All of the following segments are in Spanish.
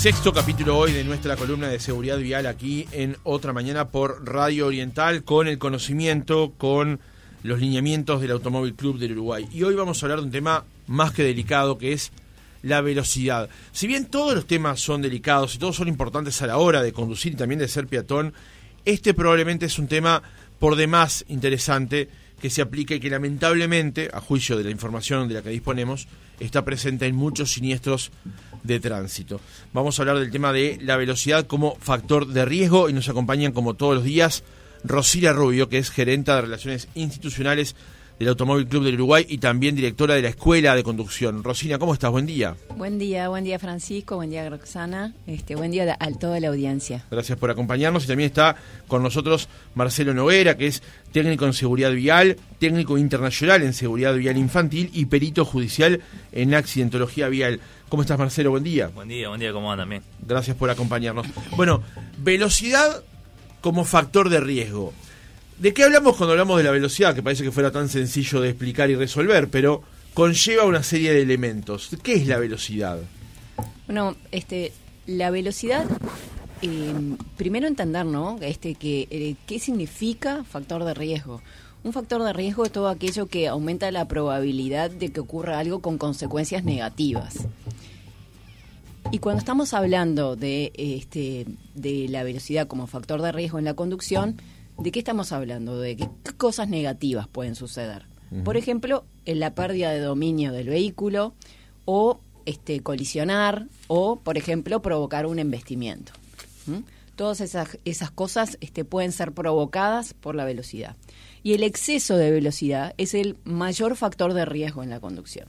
Sexto capítulo hoy de nuestra columna de seguridad vial aquí en Otra Mañana por Radio Oriental con el conocimiento, con los lineamientos del Automóvil Club del Uruguay. Y hoy vamos a hablar de un tema más que delicado que es la velocidad. Si bien todos los temas son delicados y todos son importantes a la hora de conducir y también de ser peatón, este probablemente es un tema por demás interesante que se aplica y que lamentablemente, a juicio de la información de la que disponemos, está presente en muchos siniestros de tránsito. Vamos a hablar del tema de la velocidad como factor de riesgo y nos acompañan como todos los días Rosilia Rubio, que es gerenta de Relaciones Institucionales del Automóvil Club del Uruguay y también directora de la Escuela de Conducción. Rosina, ¿cómo estás? Buen día. Buen día, buen día Francisco, buen día Roxana, este, buen día a toda la audiencia. Gracias por acompañarnos y también está con nosotros Marcelo Noguera, que es técnico en seguridad vial, técnico internacional en seguridad vial infantil y perito judicial en accidentología vial. ¿Cómo estás Marcelo? Buen día. Buen día, buen día, ¿cómo andan? Bien. Gracias por acompañarnos. Bueno, velocidad como factor de riesgo. ¿De qué hablamos cuando hablamos de la velocidad? Que parece que fuera tan sencillo de explicar y resolver, pero conlleva una serie de elementos. ¿Qué es la velocidad? Bueno, este, la velocidad, eh, primero entender, ¿no? Este, que, eh, ¿Qué significa factor de riesgo? Un factor de riesgo es todo aquello que aumenta la probabilidad de que ocurra algo con consecuencias negativas. Y cuando estamos hablando de, este, de la velocidad como factor de riesgo en la conducción, ¿De qué estamos hablando? ¿De qué cosas negativas pueden suceder? Por ejemplo, en la pérdida de dominio del vehículo o este, colisionar o, por ejemplo, provocar un embestimiento. Todas esas, cosas este, pueden ser provocadas por la velocidad. Y el exceso de velocidad es el mayor factor de riesgo en la conducción.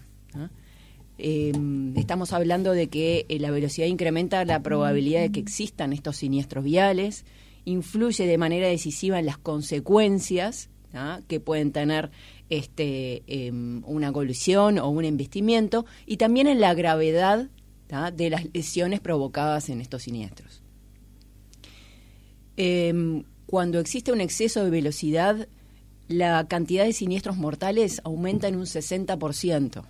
Em, estamos hablando de que eh, la velocidad incrementa la probabilidad de que existan estos siniestros viales, influye de manera decisiva en las consecuencias que pueden tener este, em, una colisión o un investimiento y también en la gravedad de las lesiones provocadas en estos siniestros. Em, cuando existe un exceso de velocidad, la cantidad de siniestros mortales aumenta en un 60%.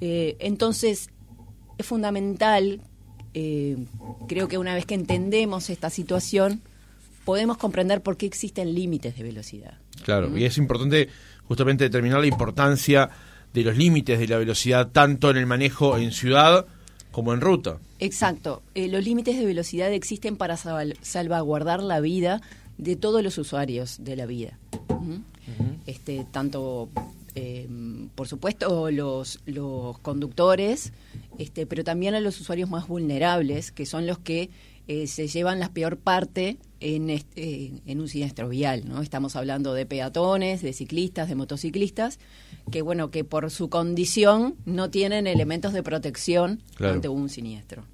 Eh, entonces, es fundamental eh, creo que una vez que entendemos esta situación, podemos comprender por qué existen límites de velocidad. Claro, y es importante justamente determinar la importancia de los límites de la velocidad tanto en el manejo en ciudad como en ruta. Exacto, eh, los límites de velocidad existen para salvaguardar la vida de todos los usuarios de la vida. Este, tanto eh, por supuesto, los, los conductores, este, pero también a los usuarios más vulnerables, que son los que eh, se llevan la peor parte en, este, en un siniestro vial. ¿no? Estamos hablando de peatones, de ciclistas, de motociclistas, que bueno, que por su condición no tienen elementos de protección ante un siniestro.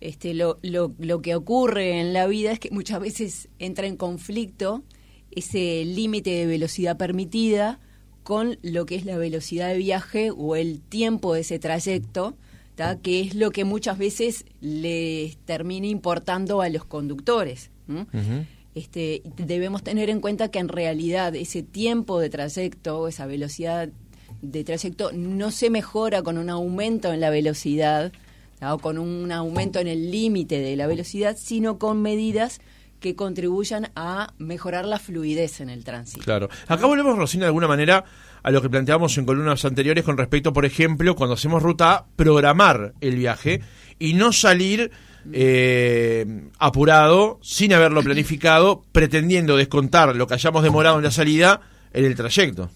Este, lo, lo, lo que ocurre en la vida es que muchas veces entra en conflicto ese límite de velocidad permitida con lo que es la velocidad de viaje o el tiempo de ese trayecto, que es lo que muchas veces les termina importando a los conductores. Este, debemos tener en cuenta que en realidad ese tiempo de trayecto, esa velocidad de trayecto, no se mejora con un aumento en la velocidad o con un aumento en el límite de la velocidad, sino con medidas que contribuyan a mejorar la fluidez en el tránsito. Claro. Acá volvemos, Rosina, de alguna manera a lo que planteamos en columnas anteriores con respecto, por ejemplo, cuando hacemos ruta A, programar el viaje y no salir eh, apurado, sin haberlo planificado, pretendiendo descontar lo que hayamos demorado en la salida en el trayecto.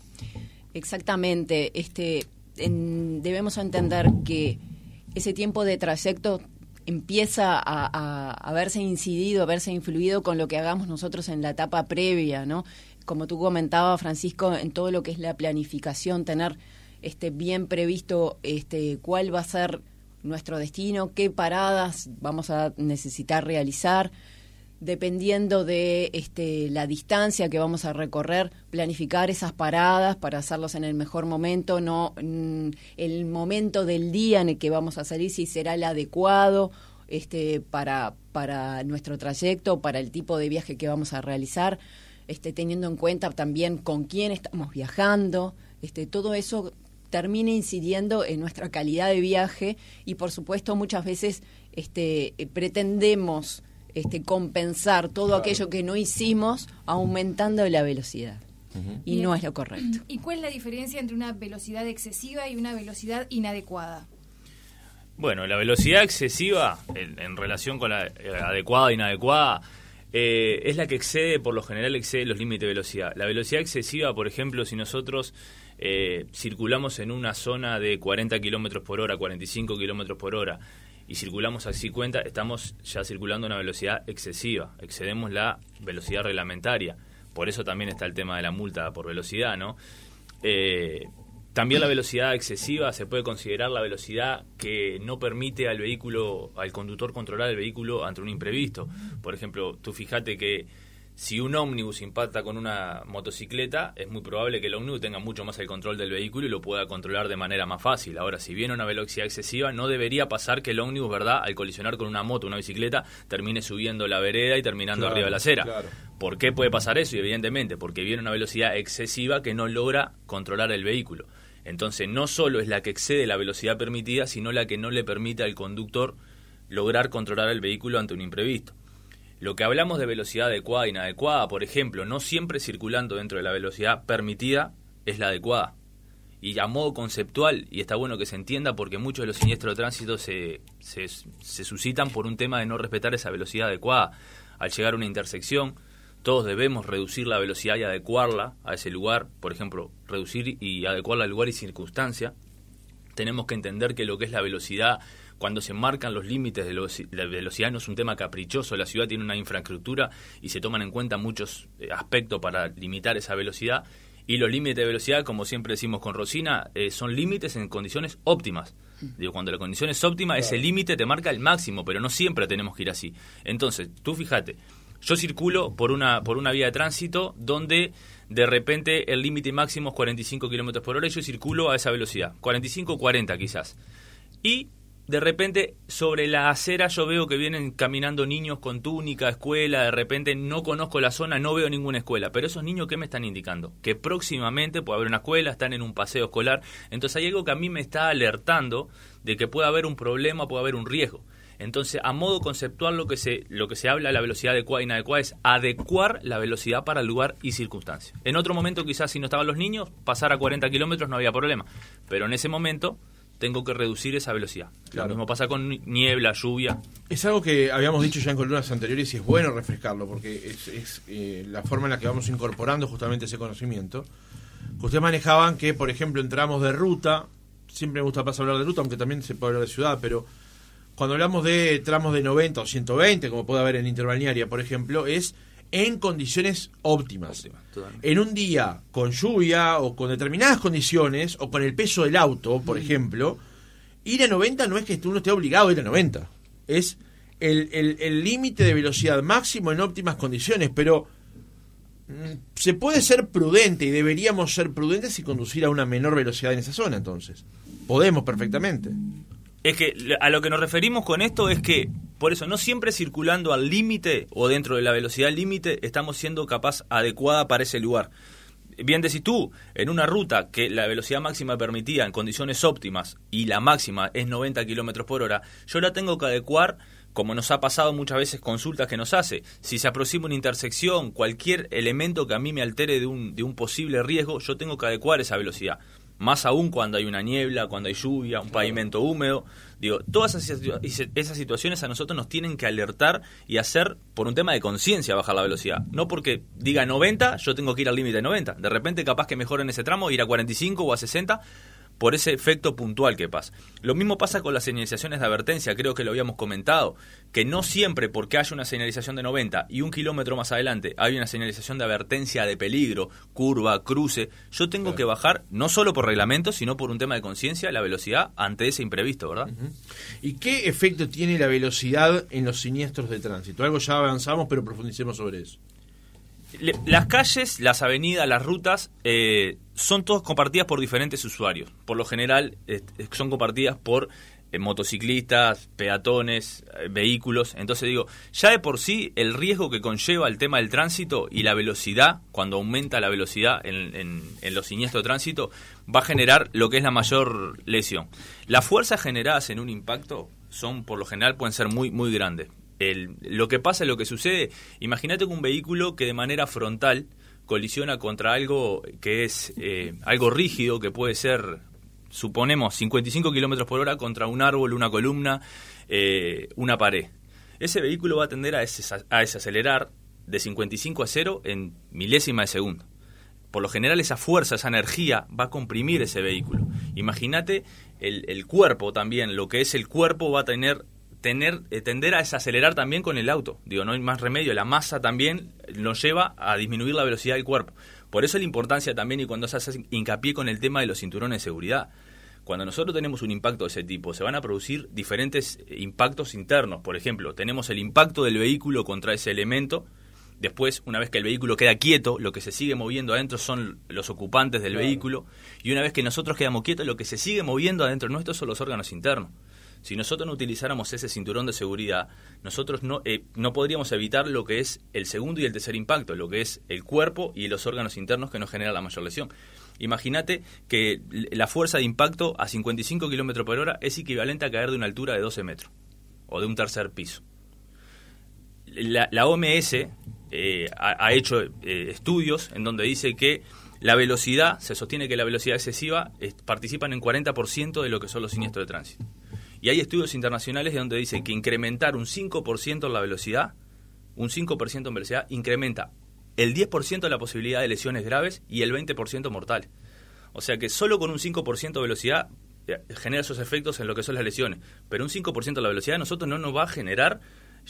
Exactamente. Este, debemos entender que ese tiempo de trayecto empieza a, verse incidido, a verse influido con lo que hagamos nosotros en la etapa previa, ¿no? Como tú comentabas, Francisco, en todo lo que es la planificación, tener este bien previsto este cuál va a ser nuestro destino, qué paradas vamos a necesitar realizar, dependiendo de este, la distancia que vamos a recorrer, planificar esas paradas para hacerlos en el mejor momento, no mm, el momento del día en el que vamos a salir, si será el adecuado este, para, para nuestro trayecto, para el tipo de viaje que vamos a realizar, este, teniendo en cuenta también con quién estamos viajando, este, todo eso termina incidiendo en nuestra calidad de viaje y por supuesto muchas veces este, eh, pretendemos este, compensar todo aquello que no hicimos aumentando la velocidad. Y no es lo correcto. ¿Y cuál es la diferencia entre una velocidad excesiva y una velocidad inadecuada? Bueno, la velocidad excesiva en, relación con la eh, adecuada e inadecuada eh, es la que excede, por lo general, excede los límites de velocidad. La velocidad excesiva, por ejemplo, si nosotros eh, circulamos en una zona de 40 kilómetros por hora, 45 kilómetros por hora, y circulamos a 50, estamos ya circulando a una velocidad excesiva, excedemos la velocidad reglamentaria. Por eso también está el tema de la multa por velocidad, ¿no? Eh, también la velocidad excesiva se puede considerar la velocidad que no permite al vehículo, al conductor controlar el vehículo ante un imprevisto. Por ejemplo, tú fíjate que si un ómnibus impacta con una motocicleta, es muy probable que el ómnibus tenga mucho más el control del vehículo y lo pueda controlar de manera más fácil. Ahora, si viene una velocidad excesiva, no debería pasar que el ómnibus, ¿verdad?, al colisionar con una moto, una bicicleta, termine subiendo la vereda y terminando arriba de la acera. ¿Por qué puede pasar eso? evidentemente, porque viene una velocidad excesiva que no logra controlar el vehículo. Entonces, no solo es la que excede la velocidad permitida, sino la que no le permite al conductor lograr controlar el vehículo ante un imprevisto. Lo que hablamos de velocidad adecuada e inadecuada, por ejemplo, no siempre circulando dentro de la velocidad permitida es la adecuada. Y a modo conceptual, y está bueno que se entienda porque muchos de los siniestros de tránsito se, se, suscitan por un tema de no respetar esa velocidad adecuada. Al llegar a una intersección, todos debemos reducir la velocidad y adecuarla a ese lugar, por ejemplo, reducir y adecuarla al lugar y circunstancia. Tenemos que entender que lo que es la velocidad cuando se marcan los límites de la velocidad no es un tema caprichoso, la ciudad tiene una infraestructura y se toman en cuenta muchos eh, aspectos para limitar esa velocidad. Y los límites de velocidad, como siempre decimos con Rosina, eh, son límites en condiciones óptimas. Digo, cuando la condición es óptima, ese límite te marca el máximo, pero no siempre tenemos que ir así. Entonces, tú fíjate, yo circulo por una, por una vía de tránsito donde de repente el límite máximo es 45 kilómetros por hora y yo circulo a esa velocidad, 45 40 quizás. Y de repente sobre la acera yo veo que vienen caminando niños con túnica, escuela, de repente no conozco la zona, no veo ninguna escuela, pero esos niños ¿qué me están indicando? Que próximamente puede haber una escuela, están en un paseo escolar, entonces hay algo que a mí me está alertando de que puede haber un problema, puede haber un riesgo. Entonces, a modo conceptual, lo que se, lo que se habla de la velocidad adecuada e inadecuada es adecuar la velocidad para el lugar y circunstancia. En otro momento, quizás si no estaban los niños, pasar a 40 kilómetros no había problema. Pero en ese momento, tengo que reducir esa velocidad. Lo mismo pasa con niebla, lluvia. Es algo que habíamos dicho ya en columnas anteriores y es bueno refrescarlo porque es, eh, la forma en la que vamos incorporando justamente ese conocimiento. Que ustedes manejaban que, por ejemplo, en tramos de ruta, siempre me gusta pasar a hablar de ruta, aunque también se puede hablar de ciudad, pero cuando hablamos de tramos de 90 o 120, como puede haber en interbalnearia, por ejemplo, es en condiciones óptimas. en un día con lluvia o con determinadas condiciones o con el peso del auto, por ejemplo, ir a 90 no es que uno esté obligado a ir a 90. Es el límite de velocidad máximo en óptimas condiciones, pero mm, se puede ser prudente y deberíamos ser prudentes y conducir a una menor velocidad en esa zona entonces. Podemos perfectamente. Es que a lo que nos referimos con esto es que, por eso, no siempre circulando al límite o dentro de la velocidad límite estamos siendo capaz adecuada para ese lugar. Bien decís tú, en una ruta que la velocidad máxima permitida en condiciones óptimas y la máxima es 90 kilómetros por hora, yo la tengo que adecuar como nos ha pasado muchas veces consultas que nos hace. Si se aproxima una intersección, cualquier elemento que a mí me altere de un, de un posible riesgo, yo tengo que adecuar esa velocidad más aún cuando hay una niebla, cuando hay lluvia, un pavimento húmedo. Digo, todas esas, situaciones a nosotros nos tienen que alertar y hacer por un tema de conciencia bajar la velocidad. No porque diga 90, yo tengo que ir al límite de 90. De repente capaz que mejor en ese tramo ir a 45 o a 60 por ese efecto puntual que pasa. Lo mismo pasa con las señalizaciones de advertencia, creo que lo habíamos comentado, que no siempre porque haya una señalización de 90 y un kilómetro más adelante hay una señalización de advertencia de peligro, curva, cruce, yo tengo que bajar no solo por reglamento, sino por un tema de conciencia, la velocidad ante ese imprevisto, ¿verdad? ¿Y qué efecto tiene la velocidad en los siniestros de tránsito? Algo ya avanzamos, pero profundicemos sobre eso las calles, las avenidas, las rutas eh, son todas compartidas por diferentes usuarios. Por lo general son compartidas por eh, motociclistas, peatones, eh, vehículos. Entonces digo, ya de por sí el riesgo que conlleva el tema del tránsito y la velocidad, cuando aumenta la velocidad en, los siniestros de tránsito, va a generar lo que es la mayor lesión. Las fuerzas generadas en un impacto son, por lo general, pueden ser muy, muy grandes. Lo que pasa, lo que sucede, imagínate que un vehículo que de manera frontal colisiona contra algo que es eh, algo rígido, que puede ser suponemos 55 kilómetros por hora contra un árbol, una columna, eh, una pared. Ese vehículo va a tender a, desacelerar de 55 a 0 en milésima de segundo. Por lo general esa fuerza, esa energía va a comprimir ese vehículo. Imagínate el, el, cuerpo también, lo que es el cuerpo va a tener, tener eh, tender a desacelerar también con el auto. Digo, no hay más remedio, la masa también nos lleva a disminuir la velocidad del cuerpo. Por eso la importancia también y cuando se hace hincapié con el tema de los cinturones de seguridad. Cuando nosotros tenemos un impacto de ese tipo, se van a producir diferentes impactos internos. Por ejemplo, tenemos el impacto del vehículo contra ese elemento. Después, una vez que el vehículo queda quieto, lo que se sigue moviendo adentro son los ocupantes del vehículo. Y una vez que nosotros quedamos quietos, lo que se sigue moviendo adentro nuestro son los órganos internos. Si nosotros no utilizáramos ese cinturón de seguridad, nosotros no, eh, no podríamos evitar lo que es el segundo y el tercer impacto, lo que es el cuerpo y los órganos internos que nos genera la mayor lesión. Imagínate que la fuerza de impacto a 55 km por hora es equivalente a caer de una altura de 12 metros o de un tercer piso. La, OMS eh, ha, hecho eh, estudios en donde dice que la velocidad, se sostiene que la velocidad excesiva participan en 40% de lo que son los siniestros de tránsito. Y hay estudios internacionales donde dicen que incrementar un 5% en la velocidad, un 5% en velocidad, incrementa el 10% de la posibilidad de lesiones graves y el 20% mortal. O sea que solo con un 5% de velocidad eh, genera esos efectos en lo que son las lesiones. Pero un 5% de la velocidad a nosotros no nos va a generar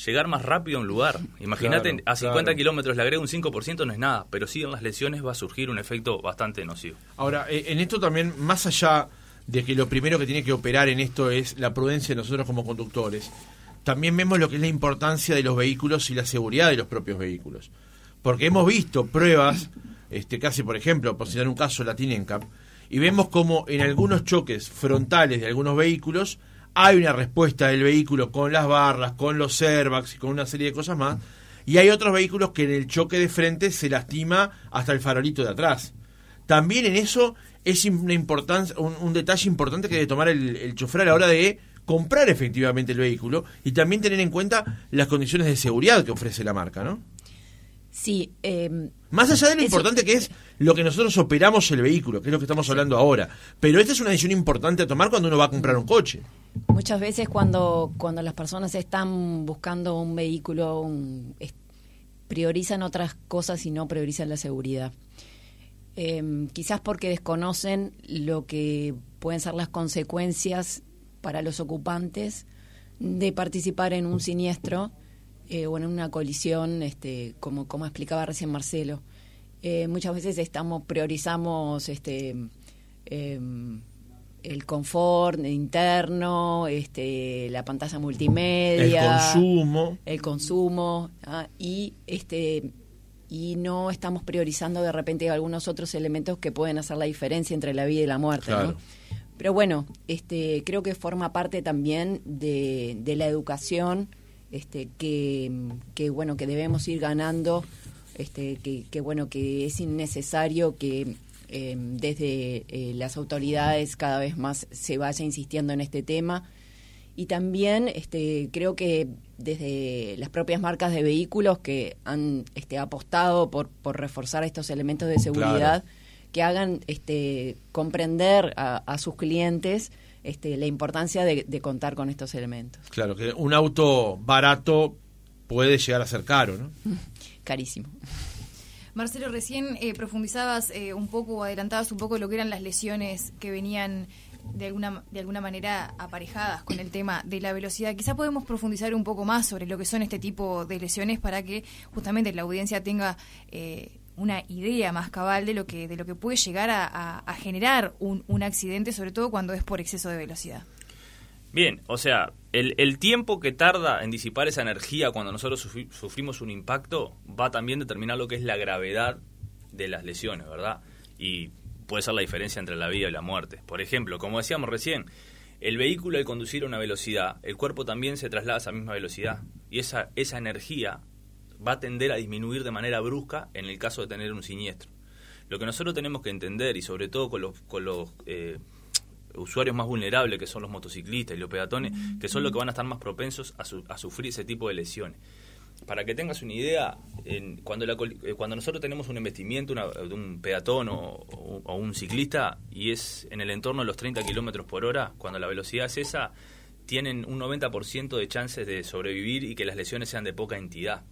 llegar más rápido a un lugar. Imagínate, a 50 kilómetros le agrega un 5%, no es nada, pero sí en las lesiones va a surgir un efecto bastante nocivo. Ahora, eh, en esto también, más allá de que lo primero que tiene que operar en esto es la prudencia de nosotros como conductores. También vemos lo que es la importancia de los vehículos y la seguridad de los propios vehículos. Porque hemos visto pruebas, este casi por ejemplo, por citar un caso, la Tinencap, y vemos como en algunos choques frontales de algunos vehículos hay una respuesta del vehículo con las barras, con los airbags y con una serie de cosas más, y hay otros vehículos que en el choque de frente se lastima hasta el farolito de atrás. También en eso es una importancia, un, detalle importante que debe tomar el, el chofer a la hora de comprar efectivamente el vehículo y también tener en cuenta las condiciones de seguridad que ofrece la marca, ¿no? Sí. Em, Más allá de lo importante que es lo que nosotros operamos el vehículo, que es lo que estamos hablando ahora. Pero esta es una decisión importante a tomar cuando uno va a comprar un coche. Muchas veces cuando, cuando las personas están buscando un vehículo, priorizan otras cosas y no priorizan la seguridad. Em, quizás porque desconocen lo que pueden ser las consecuencias para los ocupantes de participar en un siniestro eh, o en una colisión, este, como, como explicaba recién Marcelo. Eh, muchas veces estamos priorizamos este em, el confort interno, este, la pantalla multimedia, el consumo, el consumo ah, y este y no estamos priorizando de repente algunos otros elementos que pueden hacer la diferencia entre la vida y la muerte. Pero bueno, este, creo que forma parte también de, la educación este, que, bueno que debemos ir ganando, este, que, bueno que es innecesario que em, desde eh, las autoridades cada vez más se vaya insistiendo en este tema y también este, creo que desde las propias marcas de vehículos que han este, apostado por, por reforzar estos elementos de seguridad, que hagan este, comprender a, sus clientes este, la importancia de, contar con estos elementos. Claro, que un auto barato puede llegar a ser caro, ¿no? Carísimo. Marcelo, recién eh, profundizabas eh, un poco, adelantabas un poco lo que eran las lesiones que venían de alguna, de alguna manera aparejadas con el tema de la velocidad. Quizá podemos profundizar un poco más sobre lo que son este tipo de lesiones para que justamente la audiencia tenga eh, una idea más cabal de lo que, de lo que puede llegar a, generar un, un, accidente, sobre todo cuando es por exceso de velocidad. Bien, o sea, el, el tiempo que tarda en disipar esa energía cuando nosotros sufrimos un impacto va también a determinar lo que es la gravedad de las lesiones, ¿verdad? Y puede ser la diferencia entre la vida y la muerte. Por ejemplo, como decíamos recién, El vehículo al conducir a una velocidad, el cuerpo también se traslada a esa misma velocidad y esa, esa energía va a tender a disminuir de manera brusca en el caso de tener un siniestro. Lo que nosotros tenemos que entender, y sobre todo con los, con los eh, usuarios más vulnerables, que son los motociclistas y los peatones, que son los que van a estar más propensos a, a sufrir ese tipo de lesiones. Para que tengas una idea, en, cuando, la, eh, cuando nosotros tenemos un investimiento de un peatón o, o, un ciclista y es en el entorno de los 30 kilómetros por hora, cuando la velocidad es esa, tienen un 90% de chances de sobrevivir y que las lesiones sean de poca entidad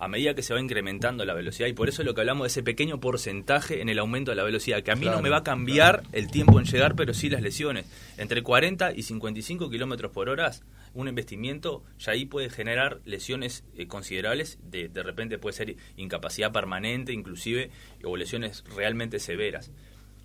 a medida que se va incrementando la velocidad. Y por eso es lo que hablamos de ese pequeño porcentaje en el aumento de la velocidad, que a mí no me va a cambiar el tiempo en llegar, pero sí las lesiones. Entre 40 y 55 kilómetros por hora, un investimiento ya ahí puede generar lesiones eh, considerables. De, de repente puede ser incapacidad permanente, inclusive, o lesiones realmente severas.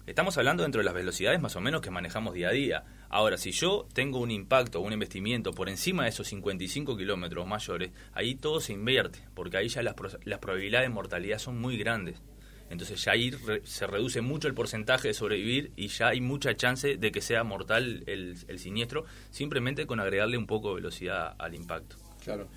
Estamos hablando dentro de las velocidades más o menos que manejamos día a día. Ahora, si yo tengo un impacto un investimiento por encima de esos 55 kilómetros mayores, ahí todo se invierte, porque ahí ya las, las probabilidades de mortalidad son muy grandes. Entonces ya ahí se reduce mucho el porcentaje de sobrevivir y ya hay mucha chance de que sea mortal el, el siniestro, simplemente con agregarle un poco de velocidad al impacto. Claro.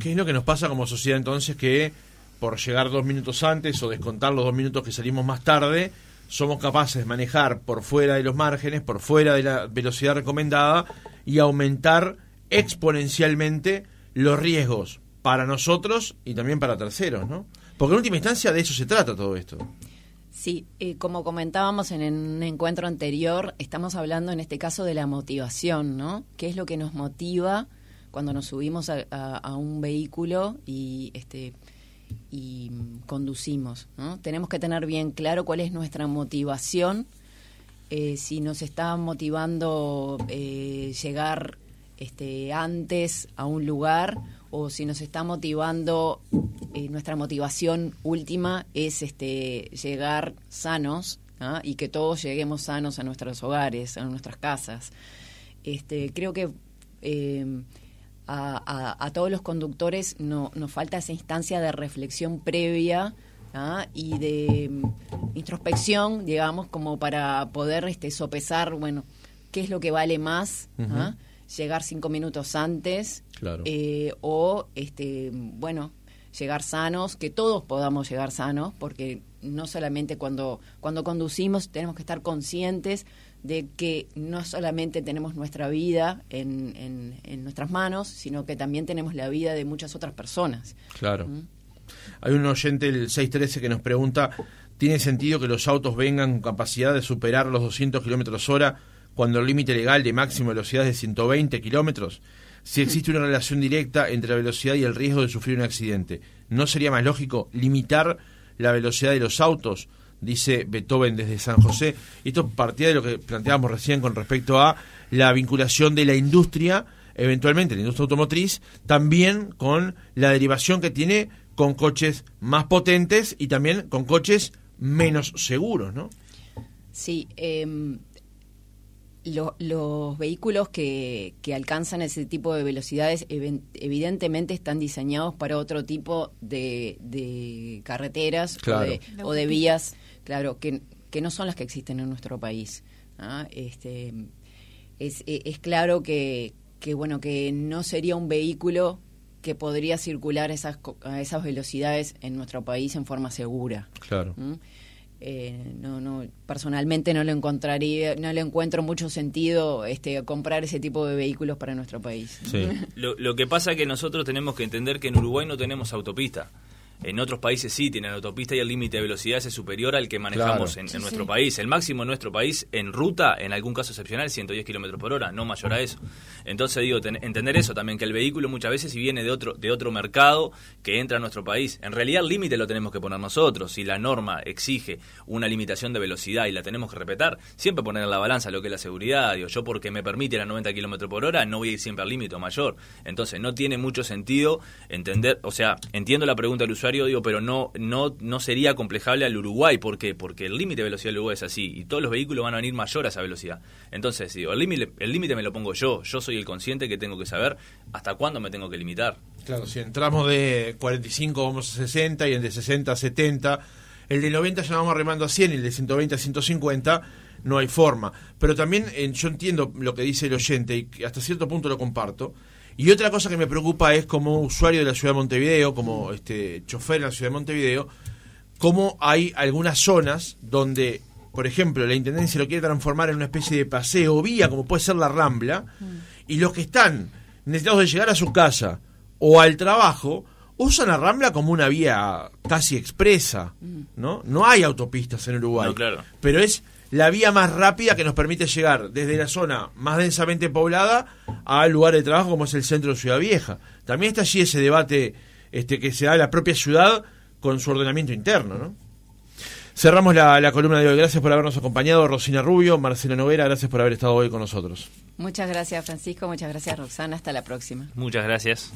¿Qué es lo que nos pasa como sociedad entonces que por llegar dos minutos antes o descontar los dos minutos que salimos más tarde, somos capaces de manejar por fuera de los márgenes, por fuera de la velocidad recomendada y aumentar exponencialmente los riesgos para nosotros y también para terceros, ¿no? Porque en última instancia de eso se trata todo esto. Sí, eh, como comentábamos en un encuentro anterior, estamos hablando en este caso de la motivación, ¿no? ¿Qué es lo que nos motiva cuando nos subimos a, un vehículo y este conducimos. Tenemos que tener bien claro cuál es nuestra motivación, eh, si nos está motivando eh, llegar este, antes a un lugar o si nos está motivando, eh, nuestra motivación última es este, llegar sanos y que todos lleguemos sanos a nuestros hogares, a nuestras casas. Este, creo que a, todos los conductores no, nos falta esa instancia de reflexión previa ¿ah? y de mm, introspección, digamos, como para poder este, sopesar, bueno, qué es lo que vale más, ¿ah? llegar cinco minutos antes eh, o, este, bueno, llegar sanos, que todos podamos llegar sanos, porque no solamente cuando, cuando conducimos tenemos que estar conscientes de que no solamente tenemos nuestra vida en, en, nuestras manos, sino que también tenemos la vida de muchas otras personas. Claro. ¿Mm? Hay un oyente, el 613, que nos pregunta, ¿tiene sentido que los autos vengan con capacidad de superar los 200 kilómetros hora cuando el límite legal de máxima velocidad es de 120 kilómetros? Si existe una relación directa entre la velocidad y el riesgo de sufrir un accidente, ¿no sería más lógico limitar la velocidad de los autos? dice Beethoven desde San José. Esto partía de lo que planteábamos recién con respecto a la vinculación de la industria, eventualmente la industria automotriz, también con la derivación que tiene con coches más potentes y también con coches menos seguros, ¿no? Sí, em, los vehículos que, que, alcanzan ese tipo de velocidades evidentemente están diseñados para otro tipo de, carreteras o de vías claro, que, que no son las que existen en nuestro país. ¿ah? Este, es, e, es, claro que, que, bueno, que no sería un vehículo que podría circular esas, a esas velocidades en nuestro país en forma segura. Claro. ¿Mm? Eh, no, no, personalmente no le encontraría, no le encuentro mucho sentido este, comprar ese tipo de vehículos para nuestro país. Sí. lo, lo que pasa es que nosotros tenemos que entender que en Uruguay no tenemos autopista. En otros países sí tienen autopista y el límite de velocidad es superior al que manejamos en, nuestro país. El máximo en nuestro país en ruta, en algún caso excepcional, 110 kilómetros por hora, no mayor a eso. Entonces digo, entender eso también, que el vehículo muchas veces si viene de otro, de otro mercado que entra a nuestro país, en realidad el límite lo tenemos que poner nosotros. Si la norma exige una limitación de velocidad y la tenemos que respetar, siempre poner en la balanza lo que es la seguridad. Digo, yo porque me permite la 90 kilómetros por hora no voy a ir siempre al límite mayor. Entonces no tiene mucho sentido entender, o sea, entiendo la pregunta del usuario pero no, no, no sería complejable al Uruguay. ¿Por qué? Porque el límite de velocidad del Uruguay es así y todos los vehículos van a venir mayor a esa velocidad. Entonces, digo, el límite el me lo pongo yo. Yo soy el consciente que tengo que saber hasta cuándo me tengo que limitar. Claro, si entramos de 45 vamos a 60 y en de 60 a 70 el de 90 ya vamos remando a 100 y el de 120 a 150 no hay forma. Pero también eh, yo entiendo lo que dice el oyente y hasta cierto punto lo comparto. Y otra cosa que me preocupa es como usuario de la ciudad de Montevideo, como este chofer en la ciudad de Montevideo, cómo hay algunas zonas donde, por ejemplo, la Intendencia lo quiere transformar en una especie de paseo vía, como puede ser la Rambla, y los que están necesitados de llegar a su casa o al trabajo, usan la Rambla como una vía casi expresa, ¿no? No hay autopistas en Uruguay, No, claro. pero es la vía más rápida que nos permite llegar desde la zona más densamente poblada al lugar de trabajo como es el centro de Ciudad Vieja. También está allí ese debate este, que se da en la propia ciudad con su ordenamiento interno, ¿no? Cerramos la, la columna de hoy. Gracias por habernos acompañado, Rosina Rubio, Marcela Noguera, gracias por haber estado hoy con nosotros. Muchas gracias, Francisco. Muchas gracias, Roxana. Hasta la próxima. Muchas gracias.